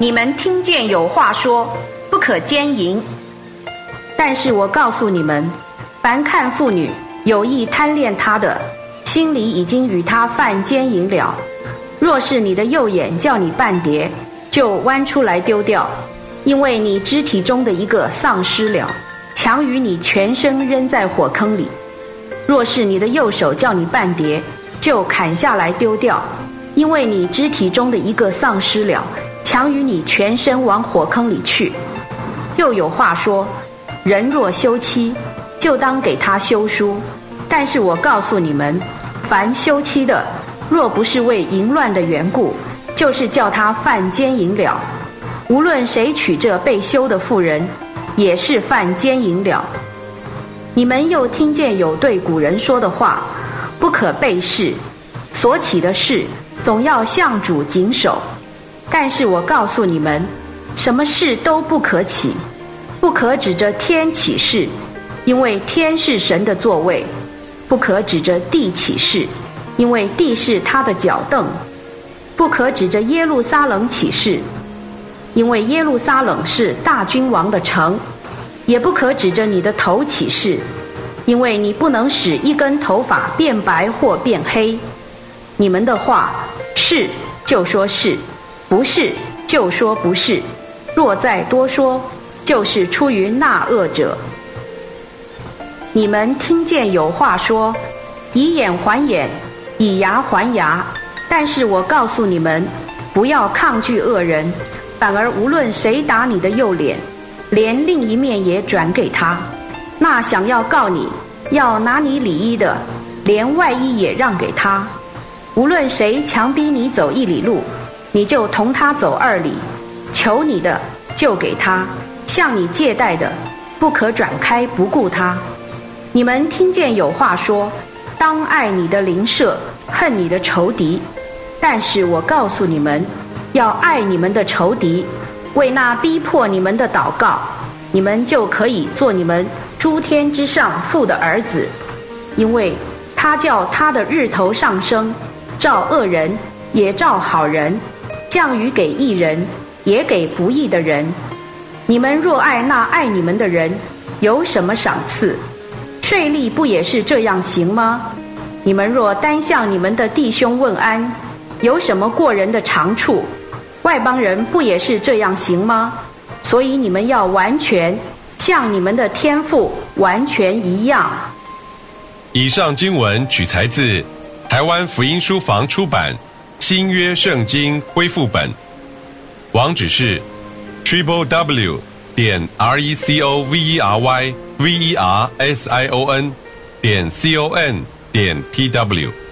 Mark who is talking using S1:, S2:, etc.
S1: 你们听见有话说，不可奸淫。但是我告诉你们，凡看妇女有意贪恋她的，心里已经与她犯奸淫了。若是你的右眼叫你半跌，就弯出来丢掉，因为你肢体中的一个丧失了，强于你全身扔在火坑里。若是你的右手叫你半跌，就砍下来丢掉，因为你肢体中的一个丧失了。强于你全身往火坑里去。又有话说：人若休妻，就当给他休书。但是我告诉你们，凡休妻的，若不是为淫乱的缘故，就是叫他犯奸淫了。无论谁娶这被休的妇人，也是犯奸淫了。你们又听见有对古人说的话：不可背誓，所起的事，总要向主谨守。但是我告诉你们，什么事都不可起，不可指着天起誓，因为天是神的座位；不可指着地起誓，因为地是他的脚凳；不可指着耶路撒冷起誓，因为耶路撒冷是大君王的城；也不可指着你的头起誓，因为你不能使一根头发变白或变黑。你们的话是就说是。不是，就说不是；若再多说，就是出于那恶者。你们听见有话说：“以眼还眼，以牙还牙。”但是我告诉你们，不要抗拒恶人，反而无论谁打你的右脸，连另一面也转给他。那想要告你要拿你里衣的，连外衣也让给他。无论谁强逼你走一里路，你就同他走二里，求你的就给他，向你借贷的，不可转开不顾他。你们听见有话说，当爱你的邻舍，恨你的仇敌。但是我告诉你们，要爱你们的仇敌，为那逼迫你们的祷告，你们就可以做你们诸天之上父的儿子，因为他叫他的日头上升，照恶人也照好人。降雨给义人，也给不义的人。你们若爱那爱你们的人，有什么赏赐？税吏不也是这样行吗？你们若单向你们的弟兄问安，有什么过人的长处？外邦人不也是这样行吗？所以你们要完全像你们的天赋完全一样。
S2: 以上经文取材自台湾福音书房出版。新约圣经恢复本，网址是 triple w 点 r e c o v e r y v e r s i o n 点 c o n 点 t w。